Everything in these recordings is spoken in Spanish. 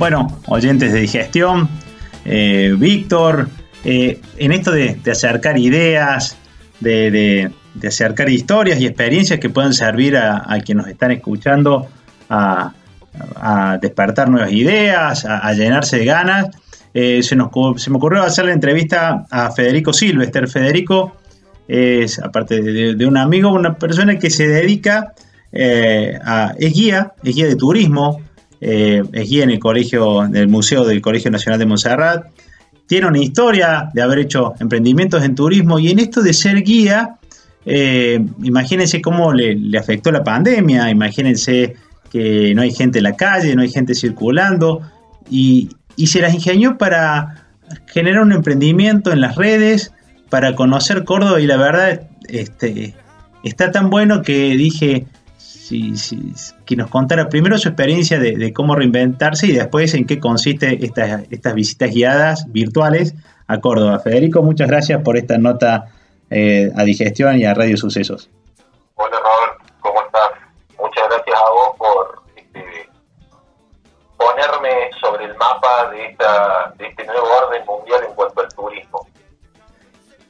Bueno, oyentes de digestión, eh, Víctor, eh, en esto de, acercar ideas, de, acercar historias y experiencias que puedan servir a, quienes nos están escuchando a, despertar nuevas ideas, a, llenarse de ganas, eh, se, nos, se me ocurrió hacer la entrevista a Federico Silvester. Federico es, aparte de, un amigo, una persona que se dedica a, es guía, es guía de turismo, eh, guía en el colegio, del Museo del Colegio Nacional de Montserrat. Tiene una historia de haber hecho emprendimientos en turismo y en esto de ser guía, eh, imagínense cómo le, afectó la pandemia, imagínense que no hay gente en la calle, no hay gente circulando y, se las ingenió para generar un emprendimiento en las redes, para conocer Córdoba y la verdad este, está tan bueno que dije, que nos contara primero su experiencia de, cómo reinventarse y después en qué consiste estas, estas visitas guiadas virtuales a Córdoba. Federico, muchas gracias por esta nota eh, a Digestión y a Radio Sucesos. Hola Robert, ¿cómo estás? Muchas gracias a vos por este, ponerme sobre el mapa de, esta, de este nuevo orden mundial en cuanto al turismo.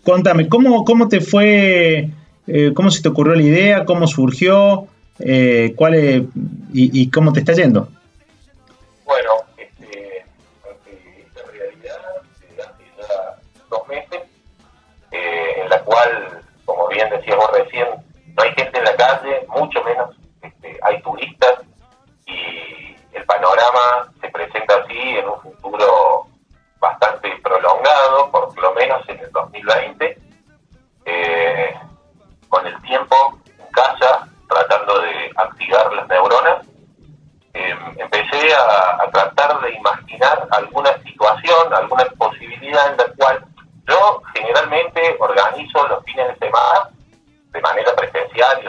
Contame, ¿cómo, cómo te fue, eh, cómo se te ocurrió la idea, cómo surgió? Eh, ¿cuál es, y, cómo te está yendo? Bueno, este, esta realidad hace ya dos meses, eh, en la cual, como bien decíamos recién, no hay gente en la calle, mucho menos este, hay turistas, y el panorama se presenta así en un futuro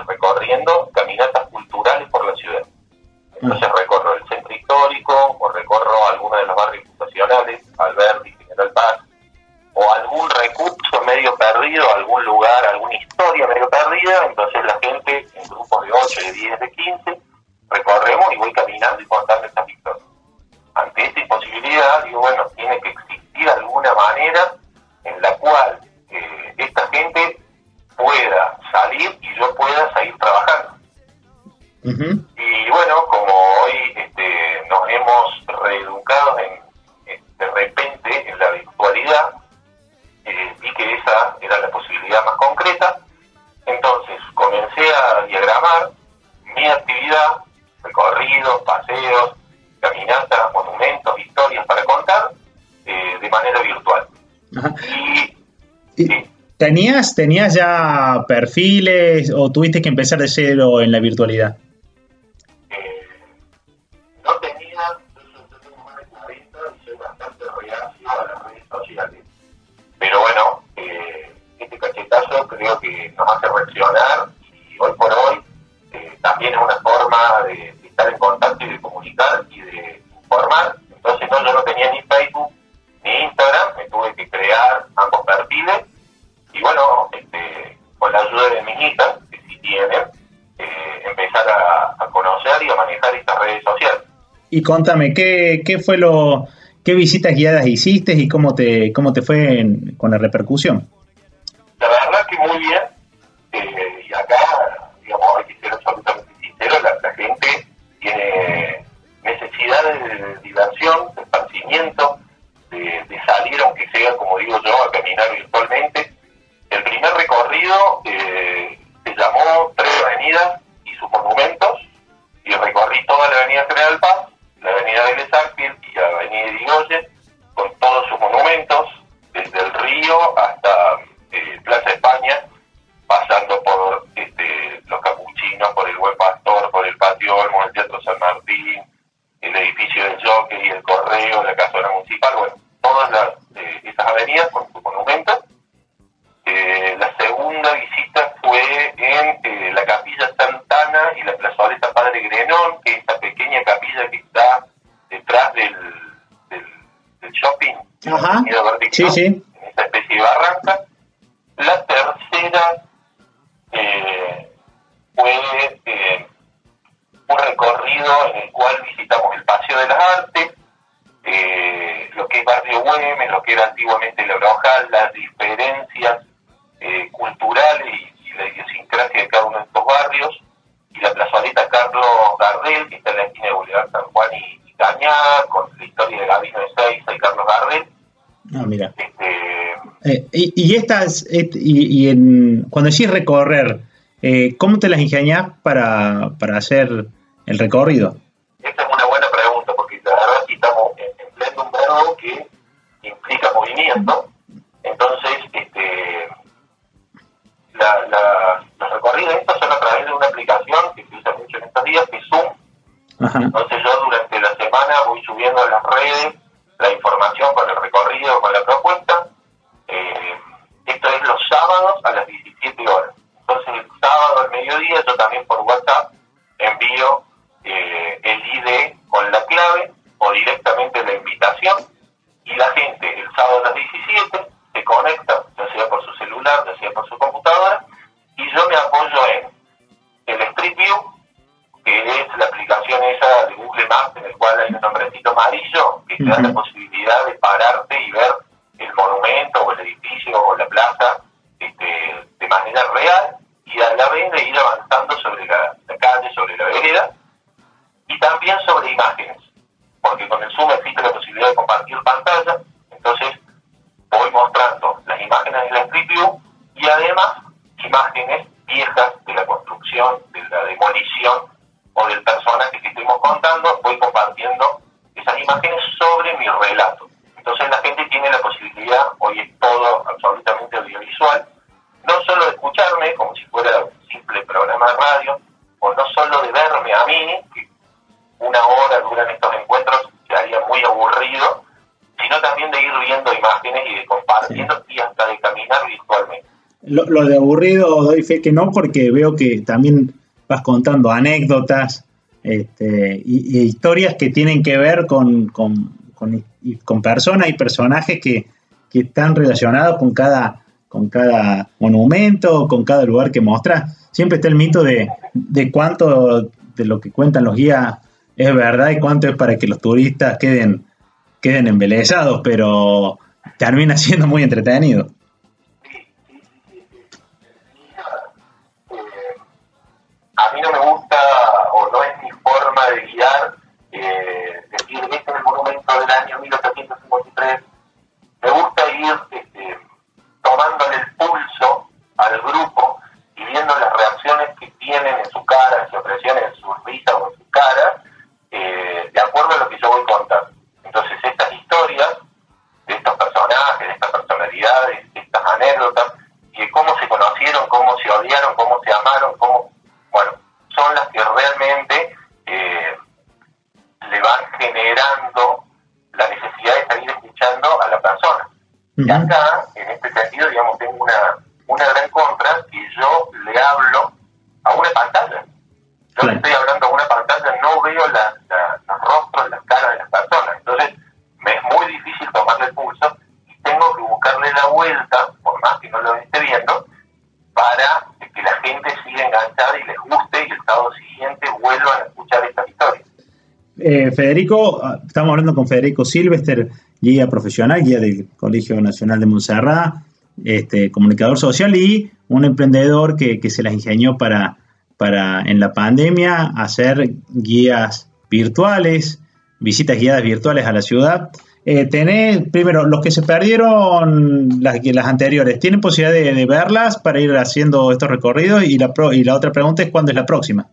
recorriendo caminatas culturales por la ciudad. Entonces mm. recorro el centro histórico o recorro algunos de los barrios fundacionales, Alberti, General Paz, o algún recurso medio perdido, algún lugar, alguna historia medio perdida, entonces la gente en grupos de 8, de 10, de 15, recorremos y voy caminando y contando estas historias. Ante esta imposibilidad, digo, bueno, tiene que existir alguna manera en la cual eh, esta gente pueda salir y yo pueda seguir trabajando. Y bueno, como hoy este, nos hemos reeducado en, de repente en la virtualidad, eh, vi que esa era la posibilidad más concreta. Entonces comencé a diagramar mi actividad, recorridos, paseos, caminatas, monumentos, historias para contar eh, de manera virtual. Y, ¿Tenías, ¿Tenías ya perfiles o tuviste que empezar de cero en la virtualidad? Pero bueno, eh, este cachetazo creo que nos hace reaccionar y hoy por hoy eh, también es una forma de, Y contame, ¿qué, qué fue lo, ¿Qué visitas guiadas hiciste y cómo te, cómo te fue con la repercusión? La verdad que muy bien. Eh, río hasta eh, Plaza España, pasando por este, los capuchinos, por el Buen Pastor, por el Patio Olmo, el Teatro San Martín, el edificio del Jockey, el Correo, la Casona Municipal, bueno, todas las, eh, esas avenidas con sus monumentos. Eh, la segunda visita fue en la Capilla Santana y la plazoleta Padre Grenón, que es esta pequeña capilla que está detrás del, del, shopping, Ajá. sí, sí. Barranca. La tercera eh, fue eh, un recorrido en el cual visitamos el Paseo de las Artes, barrio Güemes, lo que era antiguamente la Brojal, las diferencias eh, culturales y, la idiosincrasia de cada uno de estos barrios, y la plazoleta Carlos Gardel, que está en la esquina de Bolívar San Juan y, Cañar, con la historia de Gabino de Seiza y Carlos Gardel. Ah, mira. Eh, y, y, estas, y, en, cuando decís recorrer, eh, ¿cómo te las ingenias para, para hacer el recorrido? Esta es una buena pregunta, porque la verdad aquí estamos empleando un verbo que implica movimiento. Entonces, este, la, la, los recorridos estos son a través de una aplicación que se usa mucho en estos días, que es Zoom. Entonces yo durante la semana voy subiendo a las redes la información con el recorrido, con la propuesta. Sábados a las 17 horas. Entonces el sábado al mediodía yo también por WhatsApp envío eh, el ID con la clave o directamente la invitación y la gente el sábado a las 17 se conecta, ya sea por su celular, ya sea por su computadora, y yo me apoyo en el Street View, que es la aplicación esa de Google Maps en el cual hay un nombrecito amarillo que te da la posibilidad de pararte y ver el monumento o el edificio o la plaza este, de manera real y a la vez de ir avanzando sobre la no solo de escucharme como si fuera un simple programa de radio, o no solo de verme a mí, que una hora duran estos encuentros, sería muy aburrido, sino también de ir viendo imágenes y de compartiendo y hasta de caminar virtualmente. Lo, lo, de aburrido doy fe que no, porque veo que también vas contando anécdotas este, y, historias que tienen que ver con, con, con, personas y personajes que, que, están relacionados con cada, con cada monumento, con cada lugar que muestras. Siempre está el mito de, de cuánto de lo que cuentan los guías es verdad y cuánto es para que los turistas queden, queden embelesados, pero termina siendo muy entretenido. A mí no me gusta o no es mi forma de guiar cómo se amaron, cómo, bueno, son las que realmente eh, le van generando la necesidad de seguir escuchando a la persona. Y acá, en este sentido, digamos, tengo una, una gran contra que yo le hablo a una pantalla. Yo le estoy hablando a una pantalla, no veo la, los rostros, las caras de las personas. Entonces, me es muy difícil tomarle el pulso y tengo que buscarle la vuelta, por más que no lo esté viendo, para gente siga enganchada y les guste y el sábado siguiente vuelvan a escuchar esta historia. Eh, Federico, ah, estamos hablando con Federico Silvester, guía profesional, guía del Colegio Nacional de Montserrat, este, comunicador social y un emprendedor que, que se las ingenió para para en la pandemia hacer guías virtuales, visitas guiadas virtuales a la ciudad. Eh, primero, los que se perdieron las, las anteriores, ¿tienen posibilidad de, verlas para ir haciendo estos recorridos? Y la, la otra pregunta es, ¿cuándo es la próxima?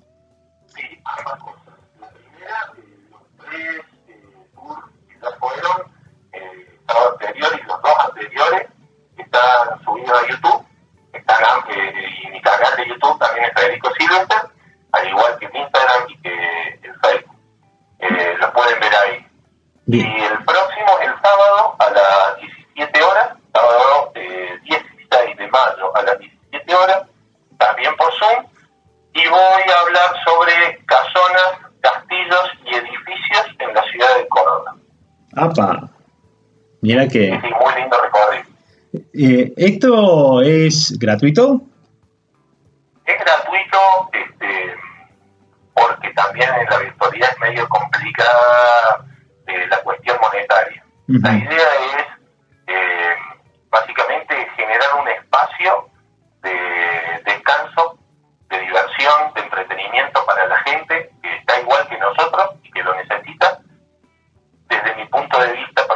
Anteriores y los dos anteriores, están subidos a YouTube y mi canal de YouTube también es Federico Silvester, al igual que mi Instagram y que el Facebook. Eh, lo pueden ver ahí. Y el próximo, el sábado, a las 17 horas, sábado 16 de mayo a las 17 horas, también por Zoom, y voy a hablar sobre casonas, castillos y edificios en la ciudad de Córdoba. ¡Apa! Mira que... Sí, muy lindo recorrido. Eh, ¿Esto es gratuito? Es gratuito este, porque también en la virtualidad es medio complicada eh, la cuestión monetaria. La idea es eh, básicamente generar un espacio de descanso, de diversión, de entretenimiento para la gente que está igual que nosotros y que lo necesita. Desde mi punto de vista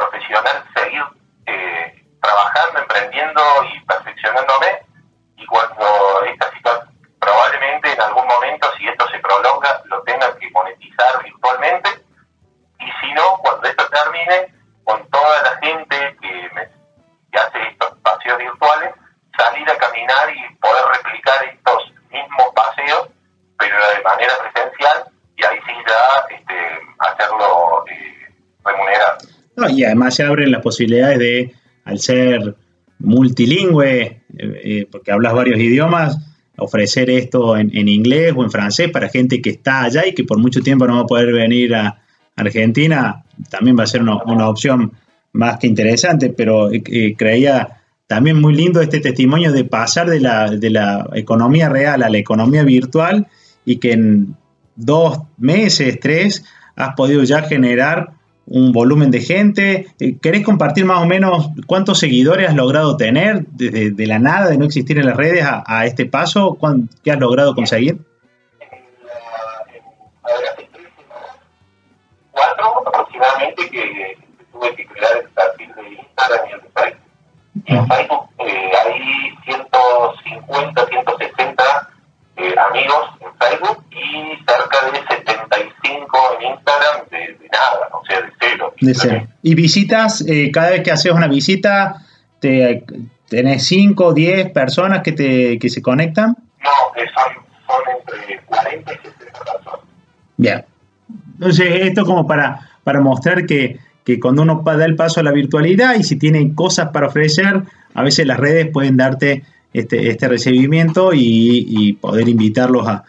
y además se abren las posibilidades de, al ser multilingüe, eh, eh, porque hablas varios idiomas, ofrecer esto en, en, inglés o en francés para gente que está allá y que por mucho tiempo no va a poder venir a Argentina, también va a ser una, opción más que interesante, pero eh, creía también muy lindo este testimonio de pasar de la, de la economía real a la economía virtual y que en dos meses, tres, has podido ya generar un volumen de gente. Eh, ¿Querés compartir más o menos cuántos seguidores has logrado tener desde de la nada, de no existir en las redes, a, este paso? ¿Qué has logrado conseguir? Cuatro aproximadamente que tuve que crear el perfil de Instagram y el Facebook. en Facebook cero. ¿Y visitas, eh, cada vez que haces una visita, te, tenés 5 10 personas que, te, que se conectan? No, son, son entre 40 y 60 personas. Bien. Entonces, esto como para, para mostrar que, que cuando uno da el paso a la virtualidad y si tiene cosas para ofrecer, a veces las redes pueden darte este, este recibimiento y, poder invitarlos a,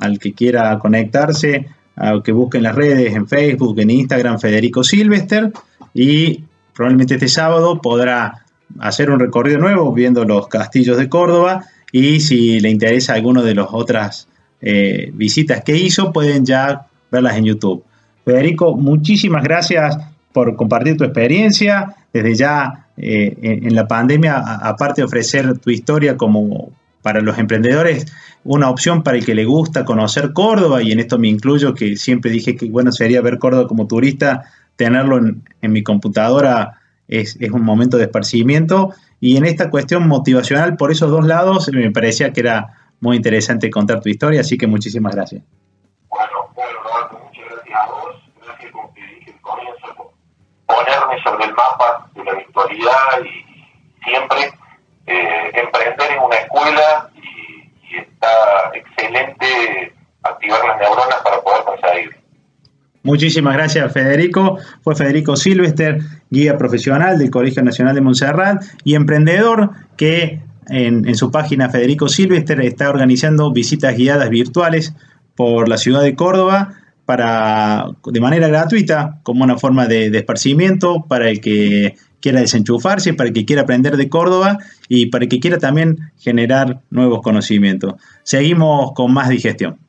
al que quiera conectarse, a que busquen las redes en Facebook, en Instagram, Federico Silvester, y probablemente este sábado podrá hacer un recorrido nuevo viendo los castillos de Córdoba y si le interesa alguno de las otras eh, visitas que hizo, pueden ya verlas en YouTube. Federico, muchísimas gracias por compartir tu experiencia. Desde ya eh, en, la pandemia, aparte de ofrecer tu historia como para los emprendedores, una opción para el que le gusta conocer Córdoba, y en esto me incluyo, que siempre dije que bueno sería ver Córdoba como turista, tenerlo en, mi computadora es, un momento de esparcimiento. Y en esta cuestión motivacional, por esos dos lados, me parecía que era muy interesante contar tu historia, así que muchísimas gracias. Bueno, bueno, muchas gracias a vos, gracias como que dije comienzo, ponerme sobre el mapa de la virtualidad y siempre eh, emprender en una escuela y, está excelente activar las neuronas para poder conseguir. Muchísimas gracias, Federico. Fue Federico Silvester, guía profesional del Colegio Nacional de Montserrat y emprendedor que en, en, su página Federico Silvester está organizando visitas guiadas virtuales por la ciudad de Córdoba para, de manera gratuita, como una forma de, de, esparcimiento para el que quiera desenchufarse, para el que quiera aprender de Córdoba y para el que quiera también generar nuevos conocimientos. Seguimos con más digestión.